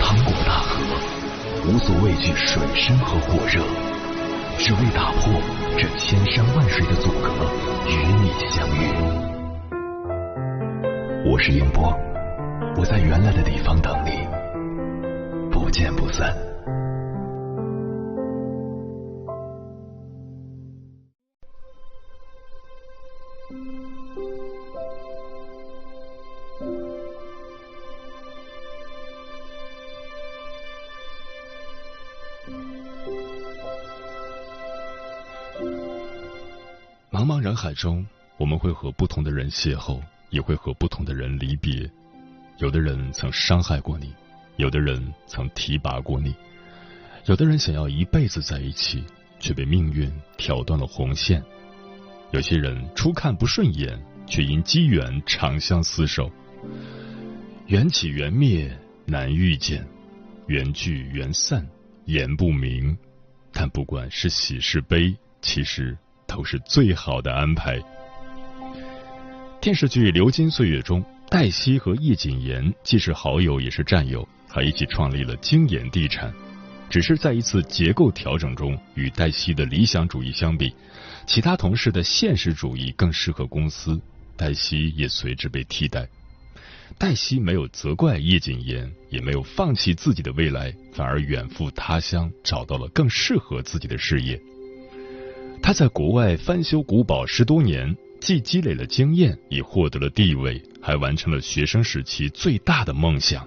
趟过大河，无所畏惧水深和火热，只为打破这千山万水的阻隔，与你相遇。我是英波，我在原来的地方等你，不见不散。茫茫人海中，我们会和不同的人邂逅，也会和不同的人离别。有的人曾伤害过你，有的人曾提拔过你，有的人想要一辈子在一起，却被命运挑断了红线。有些人初看不顺眼，却因机缘长相厮守。缘起缘灭难遇见，缘聚缘散言不明。但不管是喜是悲，其实。都是最好的安排。电视剧《流金岁月》中，黛西和叶谨言既是好友也是战友，还一起创立了京盐地产。只是在一次结构调整中，与黛西的理想主义相比，其他同事的现实主义更适合公司，黛西也随之被替代。黛西没有责怪叶谨言，也没有放弃自己的未来，反而远赴他乡，找到了更适合自己的事业。他在国外翻修古堡十多年，既积累了经验，也获得了地位，还完成了学生时期最大的梦想。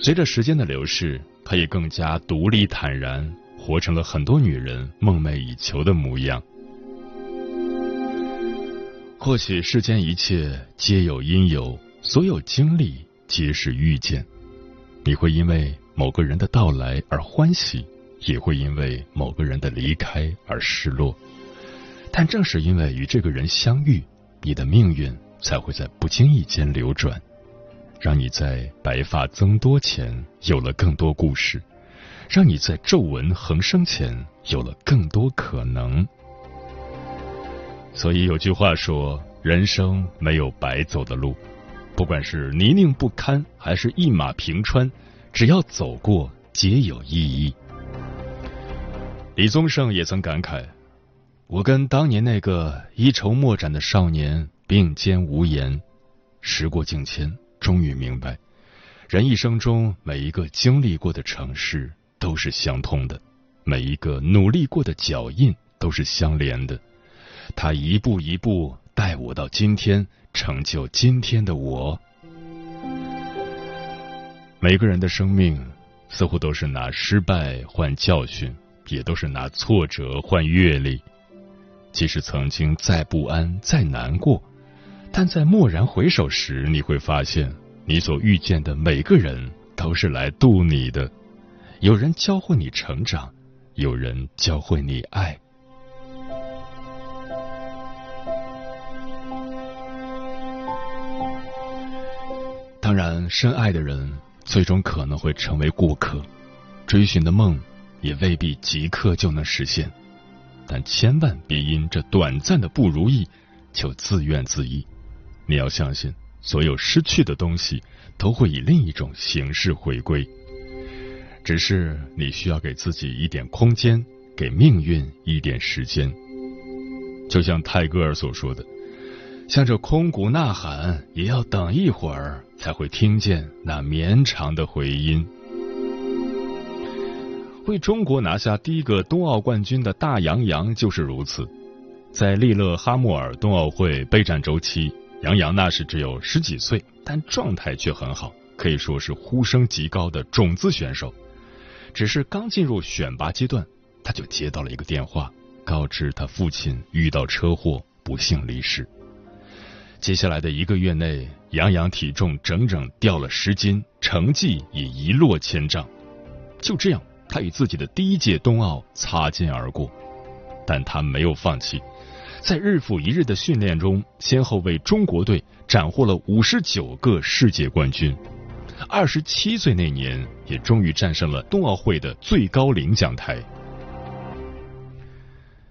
随着时间的流逝，他也更加独立坦然，活成了很多女人梦寐以求的模样。或许世间一切皆有因由，所有经历皆是遇见。你会因为某个人的到来而欢喜。也会因为某个人的离开而失落，但正是因为与这个人相遇，你的命运才会在不经意间流转，让你在白发增多前有了更多故事，让你在皱纹横生前有了更多可能。所以有句话说：“人生没有白走的路，不管是泥泞不堪，还是一马平川，只要走过，皆有意义。”李宗盛也曾感慨：“我跟当年那个一筹莫展的少年并肩无言，时过境迁，终于明白，人一生中每一个经历过的城市都是相通的，每一个努力过的脚印都是相连的。他一步一步带我到今天，成就今天的我。每个人的生命似乎都是拿失败换教训。”也都是拿挫折换阅历，即使曾经再不安、再难过，但在蓦然回首时，你会发现，你所遇见的每个人都是来渡你的。有人教会你成长，有人教会你爱。当然，深爱的人最终可能会成为过客，追寻的梦。也未必即刻就能实现，但千万别因这短暂的不如意就自怨自艾。你要相信，所有失去的东西都会以另一种形式回归，只是你需要给自己一点空间，给命运一点时间。就像泰戈尔所说的：“向着空谷呐喊，也要等一会儿，才会听见那绵长的回音。”为中国拿下第一个冬奥冠军的大杨洋就是如此，在利勒哈默尔冬奥会备战周期，杨洋那时只有十几岁，但状态却很好，可以说是呼声极高的种子选手。只是刚进入选拔阶段，他就接到了一个电话，告知他父亲遇到车祸，不幸离世。接下来的一个月内，杨洋体重整整掉了十斤，成绩也一落千丈。就这样，他与自己的第一届冬奥擦肩而过，但他没有放弃，在日复一日的训练中，先后为中国队斩获了五十九个世界冠军。二十七岁那年，也终于站上了冬奥会的最高领奖台。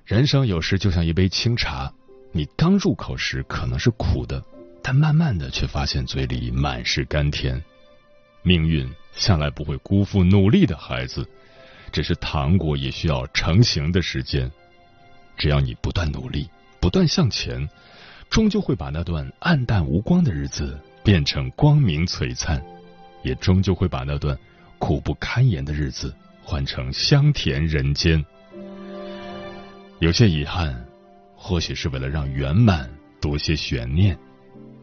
人生有时就像一杯清茶，你刚入口时可能是苦的，但慢慢的却发现嘴里满是甘甜。命运向来不会辜负努力的孩子，只是糖果也需要成型的时间。只要你不断努力，不断向前，终究会把那段暗淡无光的日子变成光明璀璨。也终究会把那段苦不堪言的日子换成香甜人间。有些遗憾，或许是为了让圆满多些悬念；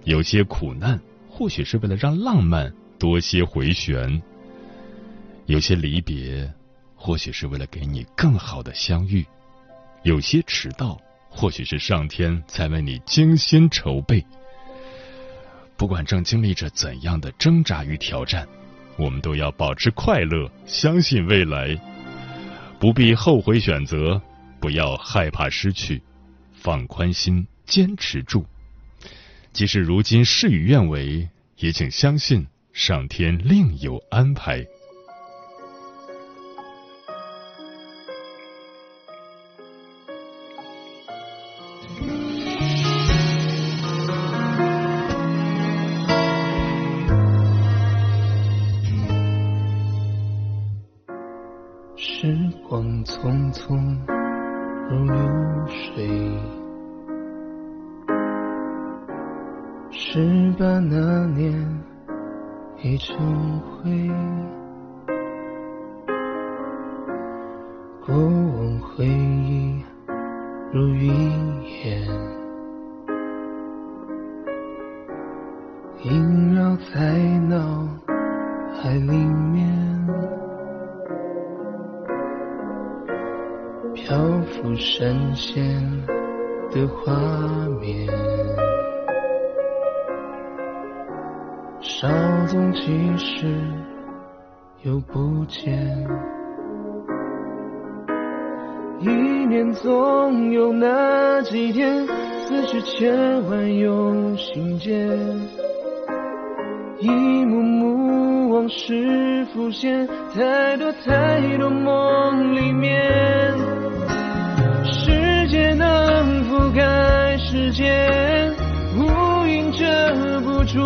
有些苦难，或许是为了让浪漫多些回旋；有些离别，或许是为了给你更好的相遇；有些迟到，或许是上天在为你精心筹备。不管正经历着怎样的挣扎与挑战，我们都要保持快乐，相信未来，不必后悔选择，不要害怕失去，放宽心，坚持住。即使如今事与愿违，也请相信上天另有安排。时光匆匆如流水，十八那年已成灰，过往回忆如云烟，萦绕在脑海里面。漂浮闪现的画面，稍纵即逝又不见。一年总有那几天，思绪千万有心结，一幕幕往事浮现，太多太多梦里面。能覆盖时间，乌云遮不住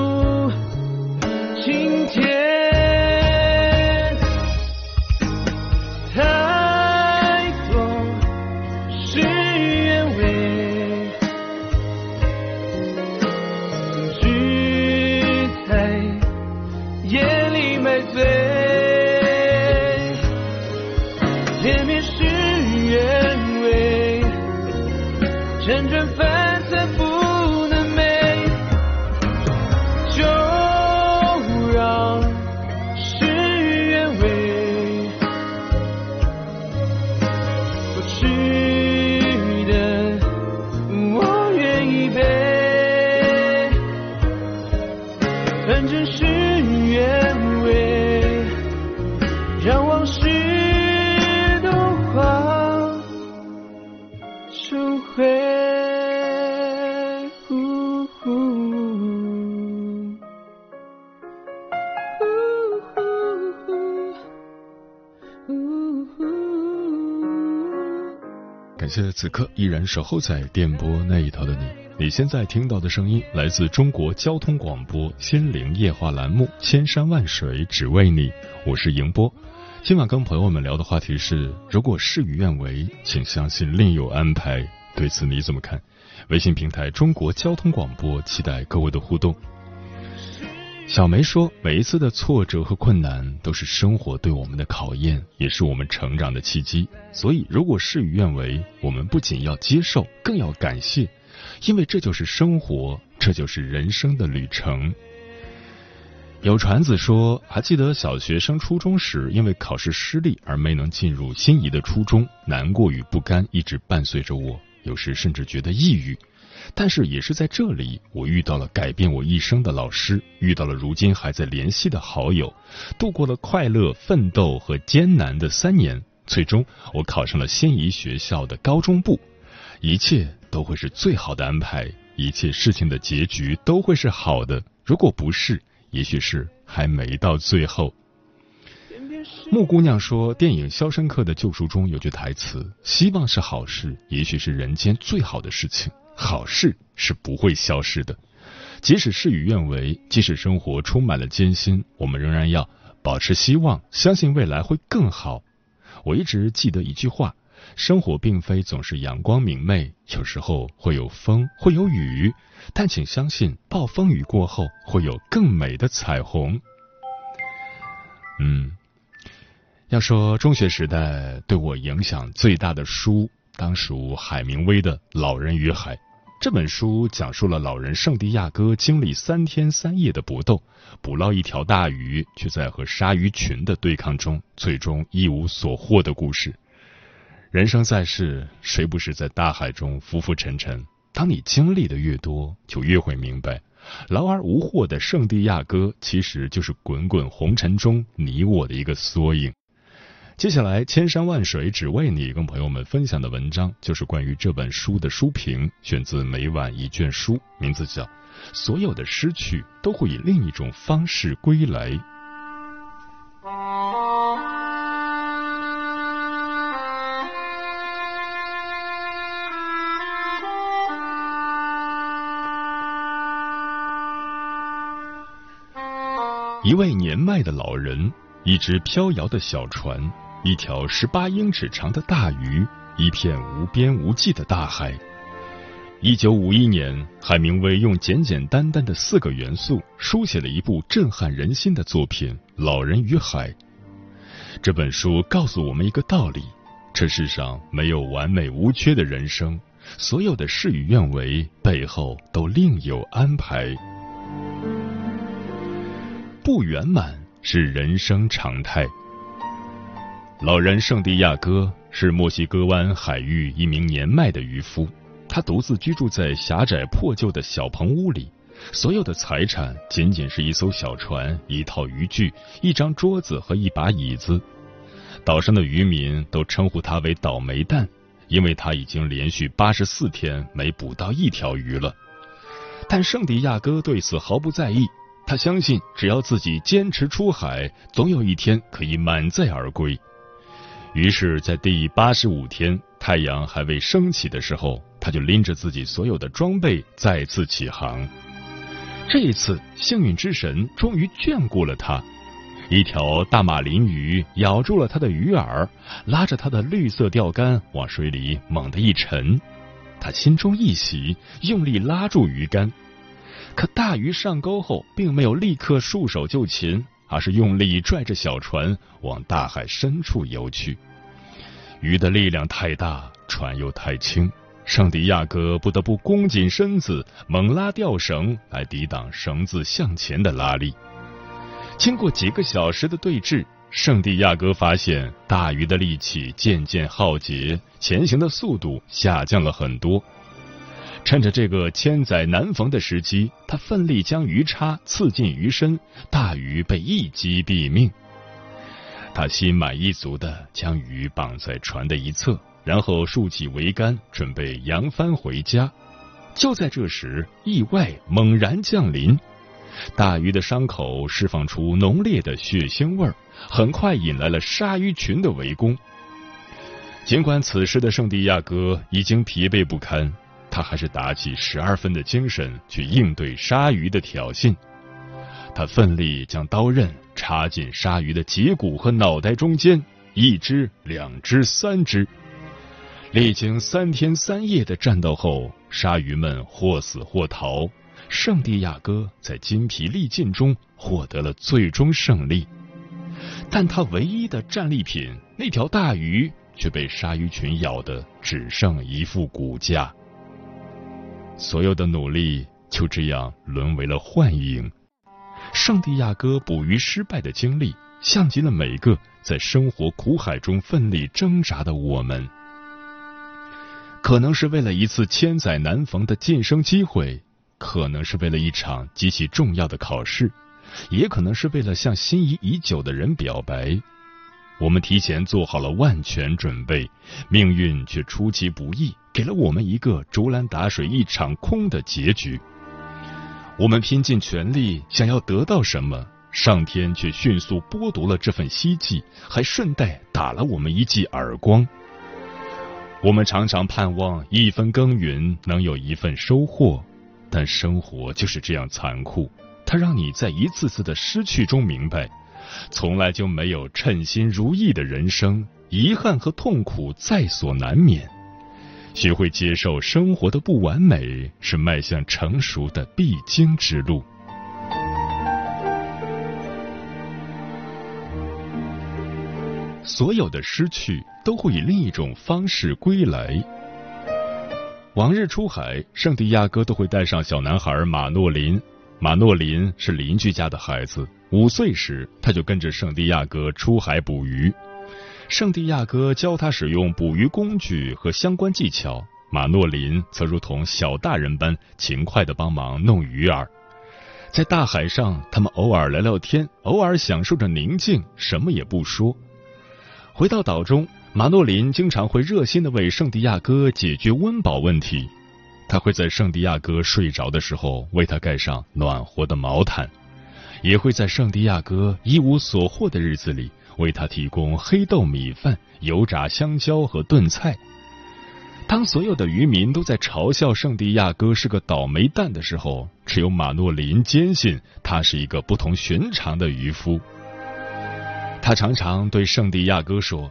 谢此刻依然守候在电波那一头的你。你现在听到的声音来自中国交通广播《心灵夜话》栏目《千山万水只为你》，我是迎波。今晚跟朋友们聊的话题是：如果事与愿违，请相信另有安排。对此你怎么看？微信平台中国交通广播，期待各位的互动。小梅说：“每一次的挫折和困难都是生活对我们的考验，也是我们成长的契机。所以，如果事与愿违，我们不仅要接受，更要感谢，因为这就是生活，这就是人生的旅程。”有传子说：“还记得小学升初中时，因为考试失利而没能进入心仪的初中，难过与不甘一直伴随着我，有时甚至觉得抑郁。但是也是在这里，我遇到了改变我一生的老师，遇到了如今还在联系的好友，度过了快乐、奋斗和艰难的三年。最终，我考上了心仪学校的高中部，一切都会是最好的安排，一切事情的结局都会是好的。如果不是，也许是还没到最后。木姑娘说：“电影《肖申克的救赎》中有句台词：‘希望是好事，也许是人间最好的事情。好事是不会消失的，即使事与愿违，即使生活充满了艰辛，我们仍然要保持希望，相信未来会更好。’我一直记得一句话：生活并非总是阳光明媚，有时候会有风，会有雨，但请相信，暴风雨过后会有更美的彩虹。”嗯。要说中学时代对我影响最大的书，当属海明威的《老人与海》。这本书讲述了老人圣地亚哥经历三天三夜的搏斗，捕捞一条大鱼，却在和鲨鱼群的对抗中，最终一无所获的故事。人生在世，谁不是在大海中浮浮沉沉？当你经历的越多，就越会明白，劳而无获的圣地亚哥，其实就是滚滚红尘中你我的一个缩影。接下来，千山万水只为你，跟朋友们分享的文章就是关于这本书的书评，选自每晚一卷书，名字叫《所有的失去都会以另一种方式归来》。一位年迈的老人，一只飘摇的小船。一条十八英尺长的大鱼，一片无边无际的大海。一九五一年，海明威用简简单单的四个元素，书写了一部震撼人心的作品《老人与海》。这本书告诉我们一个道理：这世上没有完美无缺的人生，所有的事与愿违背后都另有安排。不圆满是人生常态。老人圣地亚哥是墨西哥湾海域一名年迈的渔夫，他独自居住在狭窄破旧的小棚屋里，所有的财产仅仅是一艘小船、一套渔具、一张桌子和一把椅子。岛上的渔民都称呼他为“倒霉蛋”，因为他已经连续八十四天没捕到一条鱼了。但圣地亚哥对此毫不在意，他相信只要自己坚持出海，总有一天可以满载而归。于是，在第八十五天，太阳还未升起的时候，他就拎着自己所有的装备再次起航。这一次，幸运之神终于眷顾了他。一条大马林鱼咬住了他的鱼饵，拉着他的绿色钓竿往水里猛地一沉。他心中一喜，用力拉住鱼竿。可大鱼上钩后，并没有立刻束手就擒。而是用力拽着小船往大海深处游去，鱼的力量太大，船又太轻，圣地亚哥不得不弓紧身子，猛拉吊绳来抵挡绳子向前的拉力。经过几个小时的对峙，圣地亚哥发现大鱼的力气渐渐耗竭，前行的速度下降了很多。趁着这个千载难逢的时机，他奋力将鱼叉刺进鱼身，大鱼被一击毙命。他心满意足的将鱼绑在船的一侧，然后竖起桅杆，准备扬帆回家。就在这时，意外猛然降临，大鱼的伤口释放出浓烈的血腥味儿，很快引来了鲨鱼群的围攻。尽管此时的圣地亚哥已经疲惫不堪。他还是打起十二分的精神去应对鲨鱼的挑衅。他奋力将刀刃插进鲨鱼的脊骨和脑袋中间，一只、两只、三只。历经三天三夜的战斗后，鲨鱼们或死或逃，圣地亚哥在筋疲力尽中获得了最终胜利。但他唯一的战利品——那条大鱼，却被鲨鱼群咬得只剩一副骨架。所有的努力就这样沦为了幻影。圣地亚哥捕鱼失败的经历，像极了每个在生活苦海中奋力挣扎的我们。可能是为了一次千载难逢的晋升机会，可能是为了一场极其重要的考试，也可能是为了向心仪已久的人表白。我们提前做好了万全准备，命运却出其不意，给了我们一个竹篮打水一场空的结局。我们拼尽全力想要得到什么，上天却迅速剥夺了这份希冀，还顺带打了我们一记耳光。我们常常盼望一分耕耘能有一份收获，但生活就是这样残酷，它让你在一次次的失去中明白。从来就没有称心如意的人生，遗憾和痛苦在所难免。学会接受生活的不完美，是迈向成熟的必经之路。所有的失去都会以另一种方式归来。往日出海，圣地亚哥都会带上小男孩马诺林。马诺林是邻居家的孩子。五岁时，他就跟着圣地亚哥出海捕鱼。圣地亚哥教他使用捕鱼工具和相关技巧，马诺林则如同小大人般勤快的帮忙弄鱼饵。在大海上，他们偶尔聊聊天，偶尔享受着宁静，什么也不说。回到岛中，马诺林经常会热心的为圣地亚哥解决温饱问题。他会在圣地亚哥睡着的时候为他盖上暖和的毛毯。也会在圣地亚哥一无所获的日子里，为他提供黑豆米饭、油炸香蕉和炖菜。当所有的渔民都在嘲笑圣地亚哥是个倒霉蛋的时候，只有马诺林坚信他是一个不同寻常的渔夫。他常常对圣地亚哥说：“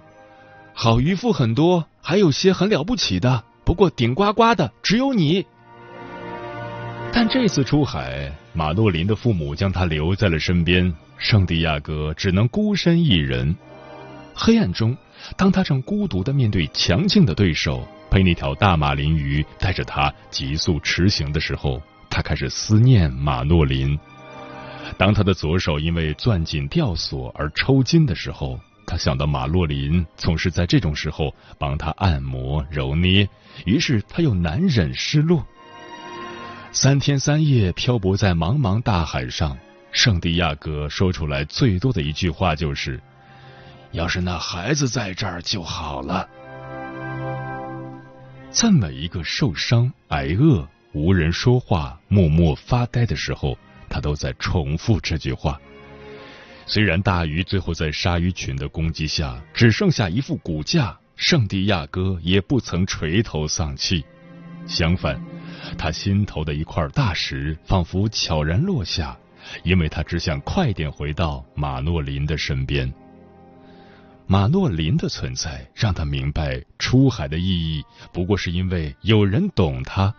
好渔夫很多，还有些很了不起的，不过顶呱呱的只有你。”但这次出海，马诺林的父母将他留在了身边，圣地亚哥只能孤身一人。黑暗中，当他正孤独的面对强劲的对手，被那条大马林鱼带着他急速驰行的时候，他开始思念马诺林。当他的左手因为攥紧吊索而抽筋的时候，他想到马洛林总是在这种时候帮他按摩揉捏，于是他又难忍失落。三天三夜漂泊在茫茫大海上，圣地亚哥说出来最多的一句话就是：“要是那孩子在这儿就好了。”在每一个受伤、挨饿、无人说话、默默发呆的时候，他都在重复这句话。虽然大鱼最后在鲨鱼群的攻击下只剩下一副骨架，圣地亚哥也不曾垂头丧气，相反。他心头的一块大石仿佛悄然落下，因为他只想快点回到马诺林的身边。马诺林的存在让他明白，出海的意义不过是因为有人懂他。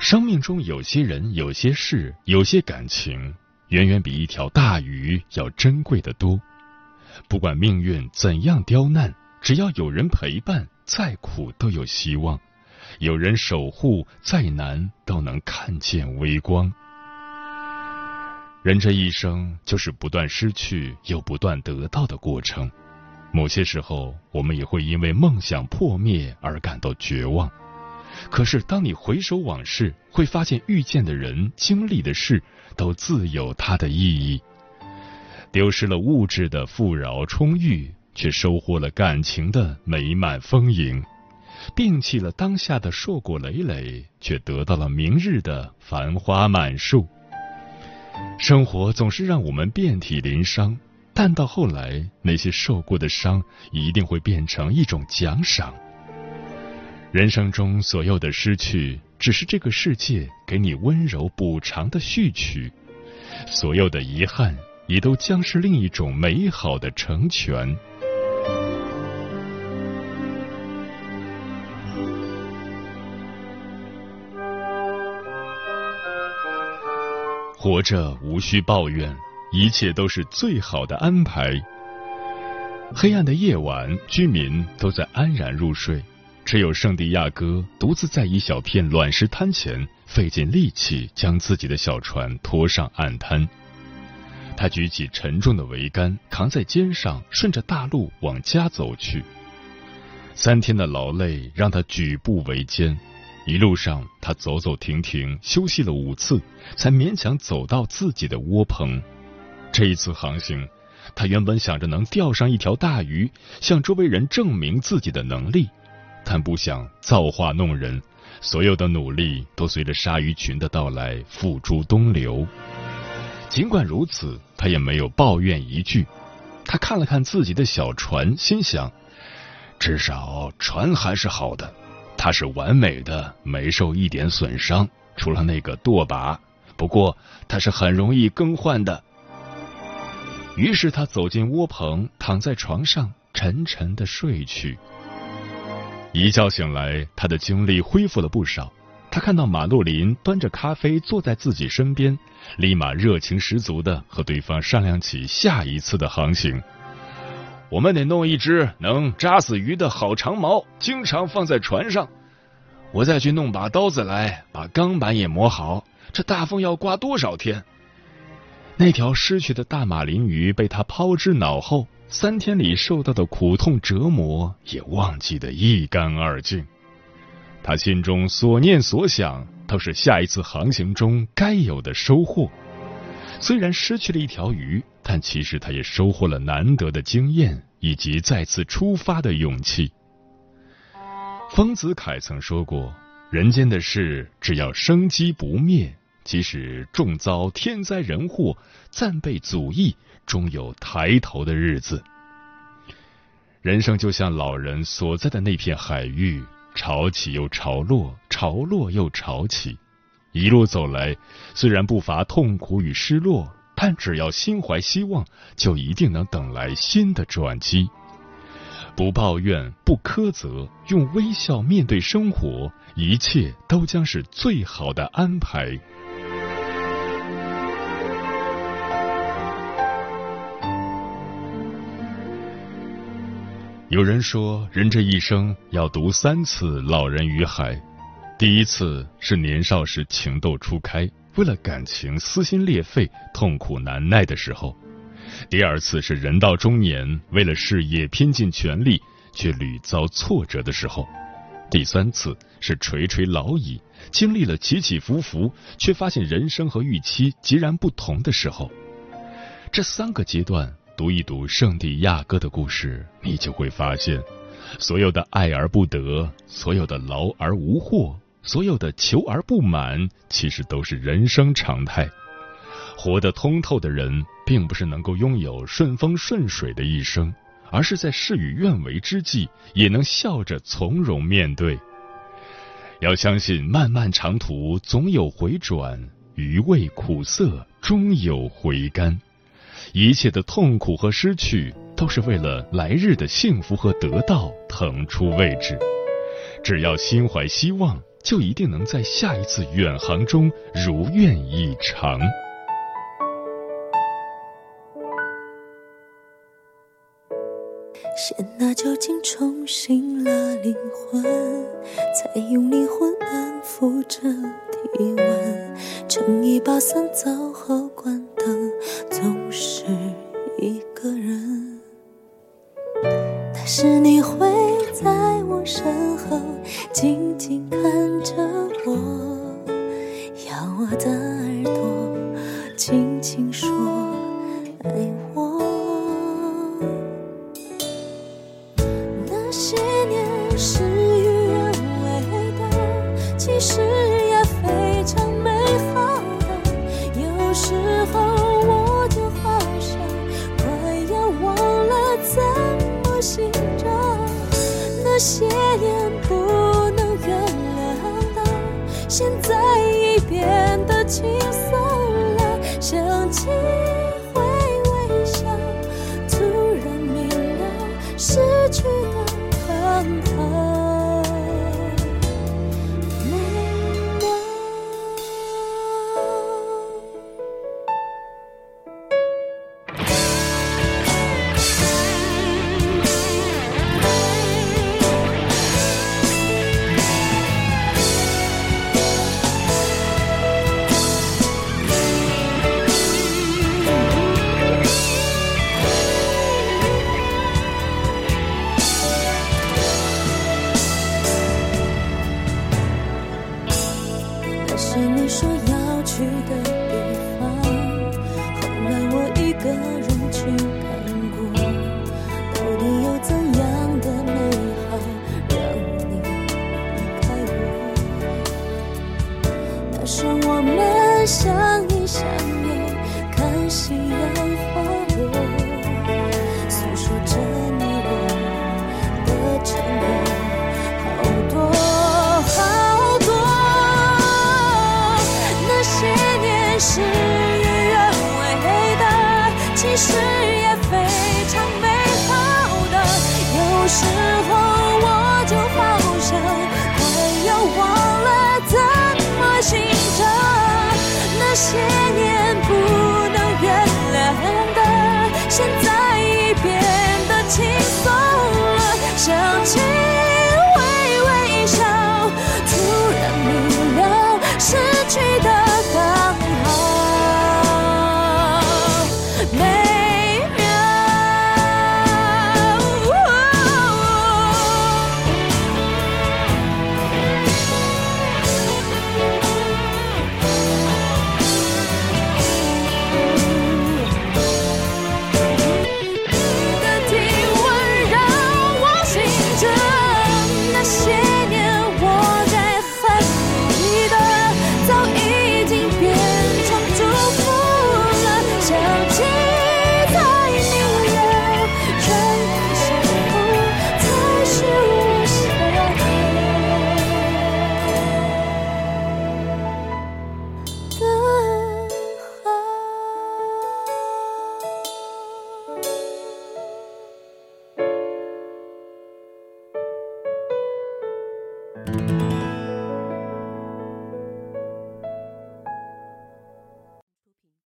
生命中有些人、有些事、有些感情，远远比一条大鱼要珍贵的多。不管命运怎样刁难，只要有人陪伴，再苦都有希望。有人守护，再难都能看见微光。人这一生就是不断失去又不断得到的过程。某些时候，我们也会因为梦想破灭而感到绝望。可是，当你回首往事，会发现遇见的人、经历的事，都自有它的意义。丢失了物质的富饶充裕，却收获了感情的美满丰盈。摒弃了当下的硕果累累，却得到了明日的繁花满树。生活总是让我们遍体鳞伤，但到后来，那些受过的伤一定会变成一种奖赏。人生中所有的失去，只是这个世界给你温柔补偿的序曲；所有的遗憾，也都将是另一种美好的成全。活着无需抱怨，一切都是最好的安排。黑暗的夜晚，居民都在安然入睡，只有圣地亚哥独自在一小片卵石滩前，费尽力气将自己的小船拖上岸滩。他举起沉重的桅杆，扛在肩上，顺着大路往家走去。三天的劳累让他举步维艰，一路上他走走停停，休息了五次，才勉强走到自己的窝棚。这一次航行，他原本想着能钓上一条大鱼，向周围人证明自己的能力，但不想造化弄人，所有的努力都随着鲨鱼群的到来付诸东流。尽管如此，他也没有抱怨一句。他看了看自己的小船，心想：至少船还是好的，它是完美的，没受一点损伤，除了那个舵把。不过它是很容易更换的。于是他走进窝棚，躺在床上沉沉的睡去。一觉醒来，他的精力恢复了不少。他看到马洛林端着咖啡坐在自己身边，立马热情十足的和对方商量起下一次的航行。我们得弄一只能扎死鱼的好长矛，经常放在船上。我再去弄把刀子来，把钢板也磨好。这大风要刮多少天？那条失去的大马林鱼被他抛之脑后，三天里受到的苦痛折磨也忘记得一干二净。他心中所念所想都是下一次航行中该有的收获。虽然失去了一条鱼，但其实他也收获了难得的经验以及再次出发的勇气。丰子恺曾说过：“人间的事，只要生机不灭，即使重遭天灾人祸、暂被阻役，终有抬头的日子。”人生就像老人所在的那片海域。潮起又潮落，潮落又潮起，一路走来，虽然不乏痛苦与失落，但只要心怀希望，就一定能等来新的转机。不抱怨，不苛责，用微笑面对生活，一切都将是最好的安排。有人说，人这一生要读三次《老人与海》。第一次是年少时情窦初开，为了感情撕心裂肺、痛苦难耐的时候；第二次是人到中年，为了事业拼尽全力，却屡遭挫折的时候；第三次是垂垂老矣，经历了起起伏伏，却发现人生和预期截然不同的时候。这三个阶段。读一读圣地亚哥的故事，你就会发现，所有的爱而不得，所有的劳而无获，所有的求而不满，其实都是人生常态。活得通透的人，并不是能够拥有顺风顺水的一生，而是在事与愿违之际，也能笑着从容面对。要相信，漫漫长途总有回转，余味苦涩终有回甘。一切的痛苦和失去，都是为了来日的幸福和得到腾出位置。只要心怀希望，就一定能在下一次远航中如愿以偿。先拿酒精冲醒了灵魂，再用灵魂安抚着体温，撑一把伞走后关是你会在我身